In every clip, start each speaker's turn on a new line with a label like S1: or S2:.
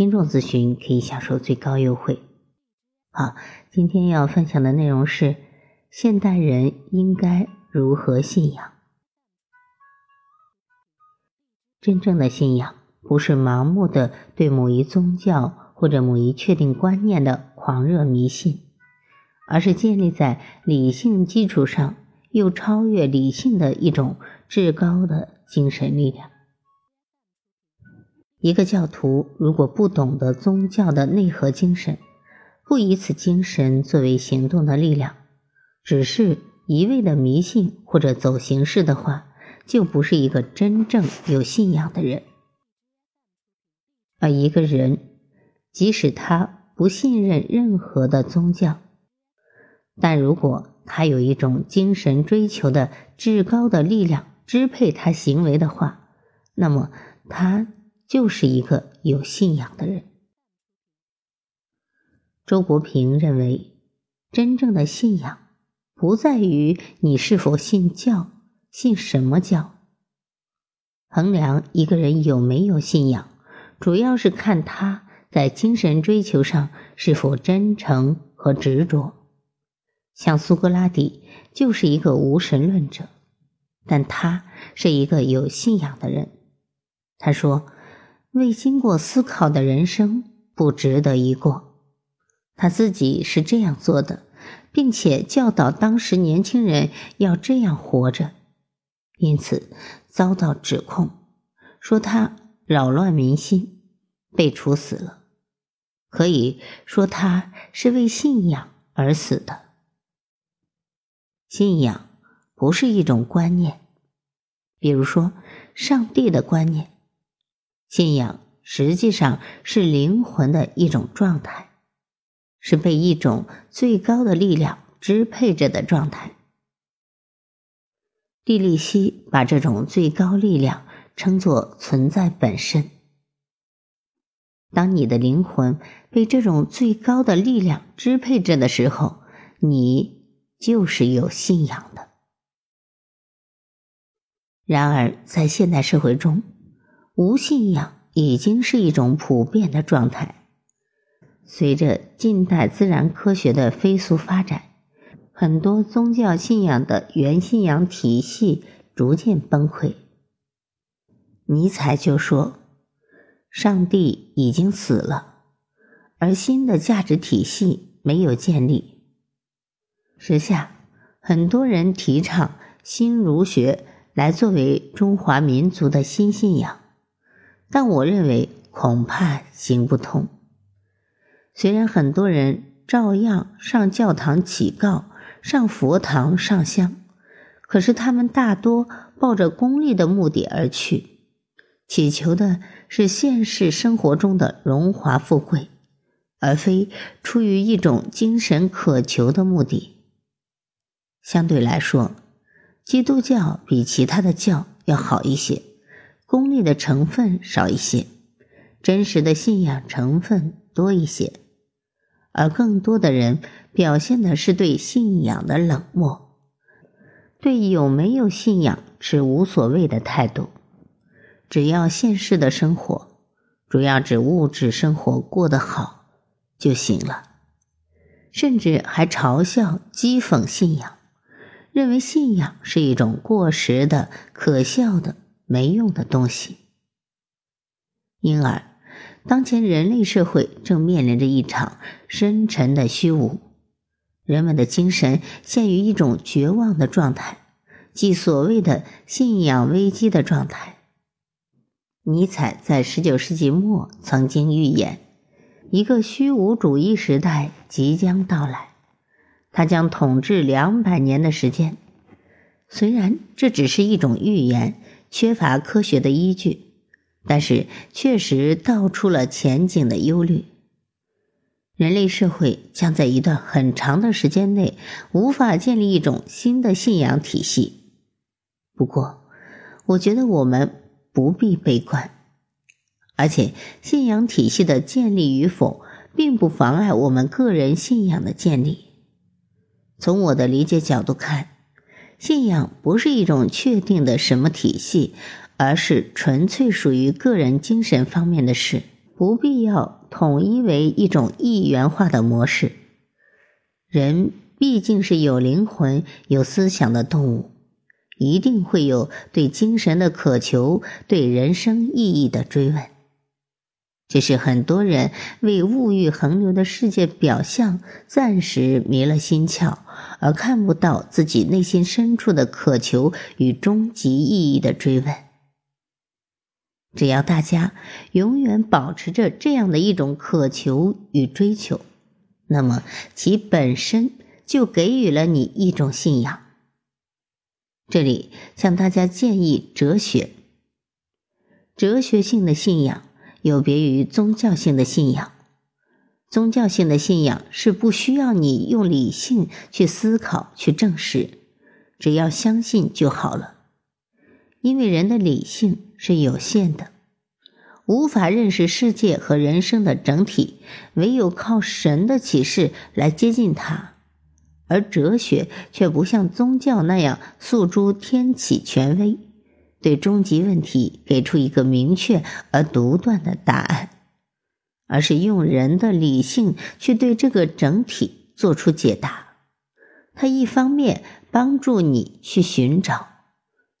S1: 听众咨询可以享受最高优惠。好，今天要分享的内容是：现代人应该如何信仰？真正的信仰不是盲目的对某一宗教或者某一确定观念的狂热迷信，而是建立在理性基础上又超越理性的一种至高的精神力量。一个教徒如果不懂得宗教的内核精神，不以此精神作为行动的力量，只是一味的迷信或者走形式的话，就不是一个真正有信仰的人。而一个人，即使他不信任任何的宗教，但如果他有一种精神追求的至高的力量支配他行为的话，那么他。就是一个有信仰的人。周国平认为，真正的信仰不在于你是否信教、信什么教。衡量一个人有没有信仰，主要是看他在精神追求上是否真诚和执着。像苏格拉底就是一个无神论者，但他是一个有信仰的人。他说。未经过思考的人生不值得一过，他自己是这样做的，并且教导当时年轻人要这样活着，因此遭到指控，说他扰乱民心，被处死了。可以说他是为信仰而死的。信仰不是一种观念，比如说上帝的观念。信仰实际上是灵魂的一种状态，是被一种最高的力量支配着的状态。蒂利希把这种最高力量称作存在本身。当你的灵魂被这种最高的力量支配着的时候，你就是有信仰的。然而，在现代社会中，无信仰已经是一种普遍的状态。随着近代自然科学的飞速发展，很多宗教信仰的原信仰体系逐渐崩溃。尼采就说：“上帝已经死了，而新的价值体系没有建立。”时下，很多人提倡新儒学来作为中华民族的新信仰。但我认为恐怕行不通。虽然很多人照样上教堂祈告、上佛堂上香，可是他们大多抱着功利的目的而去，祈求的是现实生活中的荣华富贵，而非出于一种精神渴求的目的。相对来说，基督教比其他的教要好一些。功利的成分少一些，真实的信仰成分多一些，而更多的人表现的是对信仰的冷漠，对有没有信仰持无所谓的态度，只要现实的生活，主要指物质生活过得好就行了，甚至还嘲笑讥讽信仰，认为信仰是一种过时的、可笑的。没用的东西。因而，当前人类社会正面临着一场深沉的虚无，人们的精神陷于一种绝望的状态，即所谓的信仰危机的状态。尼采在十九世纪末曾经预言，一个虚无主义时代即将到来，他将统治两百年的时间。虽然这只是一种预言。缺乏科学的依据，但是确实道出了前景的忧虑。人类社会将在一段很长的时间内无法建立一种新的信仰体系。不过，我觉得我们不必悲观，而且信仰体系的建立与否，并不妨碍我们个人信仰的建立。从我的理解角度看，信仰不是一种确定的什么体系，而是纯粹属于个人精神方面的事。不必要统一为一种一元化的模式。人毕竟是有灵魂、有思想的动物，一定会有对精神的渴求，对人生意义的追问。只是很多人为物欲横流的世界表象暂时迷了心窍，而看不到自己内心深处的渴求与终极意义的追问。只要大家永远保持着这样的一种渴求与追求，那么其本身就给予了你一种信仰。这里向大家建议哲学。哲学性的信仰有别于宗教性的信仰。宗教性的信仰是不需要你用理性去思考、去证实，只要相信就好了。因为人的理性。是有限的，无法认识世界和人生的整体，唯有靠神的启示来接近它。而哲学却不像宗教那样诉诸天启权威，对终极问题给出一个明确而独断的答案，而是用人的理性去对这个整体做出解答。它一方面帮助你去寻找，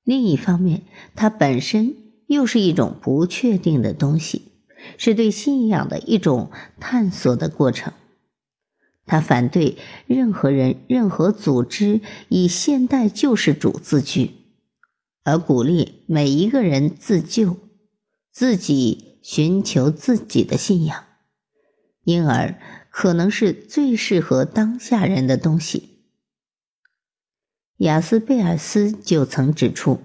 S1: 另一方面，它本身。又是一种不确定的东西，是对信仰的一种探索的过程。他反对任何人、任何组织以现代救世主自居，而鼓励每一个人自救，自己寻求自己的信仰，因而可能是最适合当下人的东西。雅斯贝尔斯就曾指出。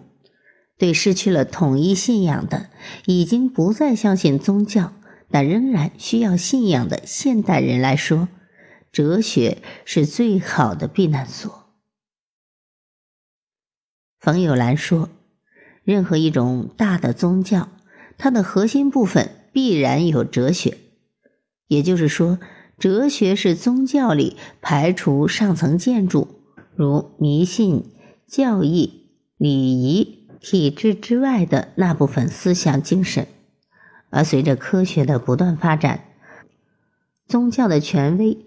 S1: 对失去了统一信仰的、已经不再相信宗教但仍然需要信仰的现代人来说，哲学是最好的避难所。冯友兰说：“任何一种大的宗教，它的核心部分必然有哲学，也就是说，哲学是宗教里排除上层建筑，如迷信、教义、礼仪。”体制之外的那部分思想精神，而随着科学的不断发展，宗教的权威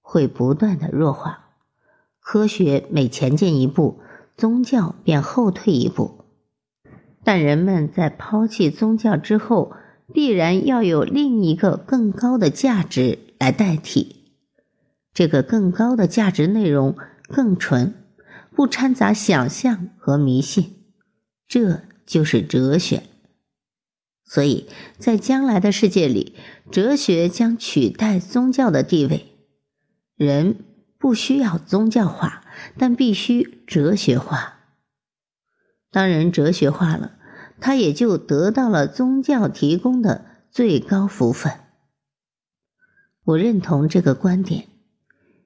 S1: 会不断的弱化。科学每前进一步，宗教便后退一步。但人们在抛弃宗教之后，必然要有另一个更高的价值来代替。这个更高的价值内容更纯，不掺杂想象和迷信。这就是哲学，所以在将来的世界里，哲学将取代宗教的地位。人不需要宗教化，但必须哲学化。当人哲学化了，他也就得到了宗教提供的最高福分。我认同这个观点：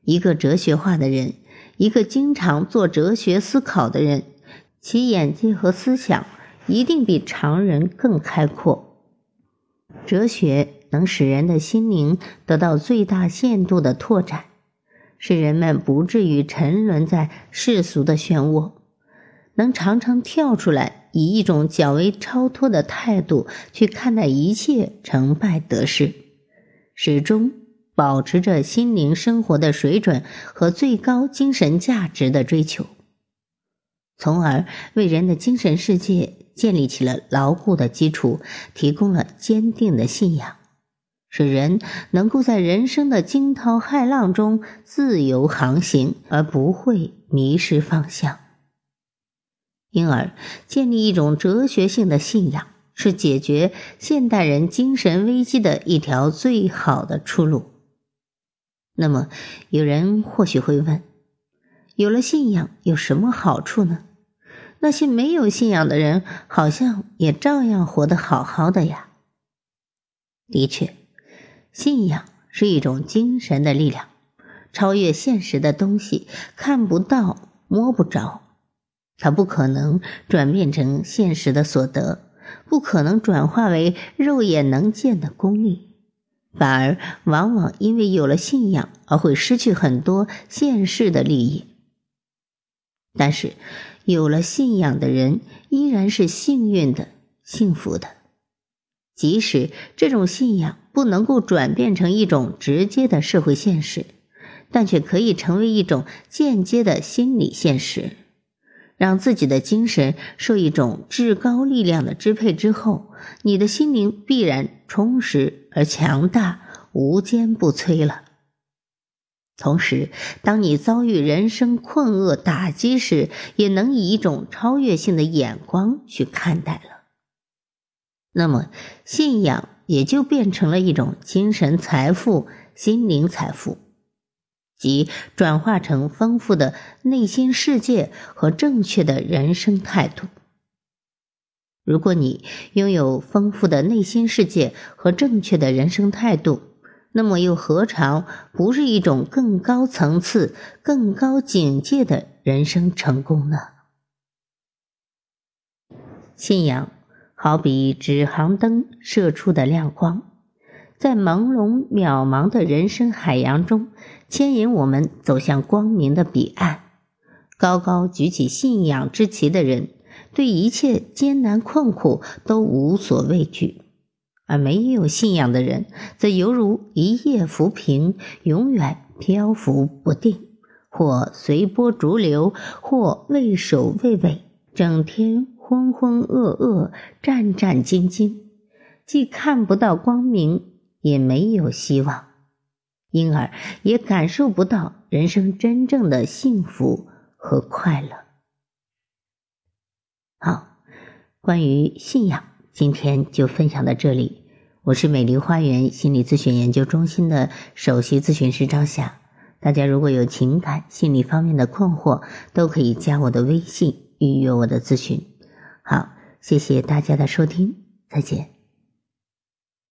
S1: 一个哲学化的人，一个经常做哲学思考的人。其眼界和思想一定比常人更开阔。哲学能使人的心灵得到最大限度的拓展，使人们不至于沉沦在世俗的漩涡，能常常跳出来，以一种较为超脱的态度去看待一切成败得失，始终保持着心灵生活的水准和最高精神价值的追求。从而为人的精神世界建立起了牢固的基础，提供了坚定的信仰，使人能够在人生的惊涛骇浪中自由航行，而不会迷失方向。因而，建立一种哲学性的信仰，是解决现代人精神危机的一条最好的出路。那么，有人或许会问：有了信仰有什么好处呢？那些没有信仰的人，好像也照样活得好好的呀。的确，信仰是一种精神的力量，超越现实的东西，看不到、摸不着，它不可能转变成现实的所得，不可能转化为肉眼能见的功利。反而往往因为有了信仰而会失去很多现世的利益。但是，有了信仰的人依然是幸运的、幸福的，即使这种信仰不能够转变成一种直接的社会现实，但却可以成为一种间接的心理现实。让自己的精神受一种至高力量的支配之后，你的心灵必然充实而强大，无坚不摧了。同时，当你遭遇人生困厄打击时，也能以一种超越性的眼光去看待了。那么，信仰也就变成了一种精神财富、心灵财富。即转化成丰富的内心世界和正确的人生态度。如果你拥有丰富的内心世界和正确的人生态度，那么又何尝不是一种更高层次、更高境界的人生成功呢？信仰好比指航灯射出的亮光。在朦胧渺茫的人生海洋中，牵引我们走向光明的彼岸。高高举起信仰之旗的人，对一切艰难困苦都无所畏惧；而没有信仰的人，则犹如一叶浮萍，永远漂浮不定，或随波逐流，或畏首畏尾，整天浑浑噩噩、战战兢兢，既看不到光明。也没有希望，因而也感受不到人生真正的幸福和快乐。好，关于信仰，今天就分享到这里。我是美丽花园心理咨询研究中心的首席咨询师张霞。大家如果有情感、心理方面的困惑，都可以加我的微信预约我的咨询。好，谢谢大家的收听，再见。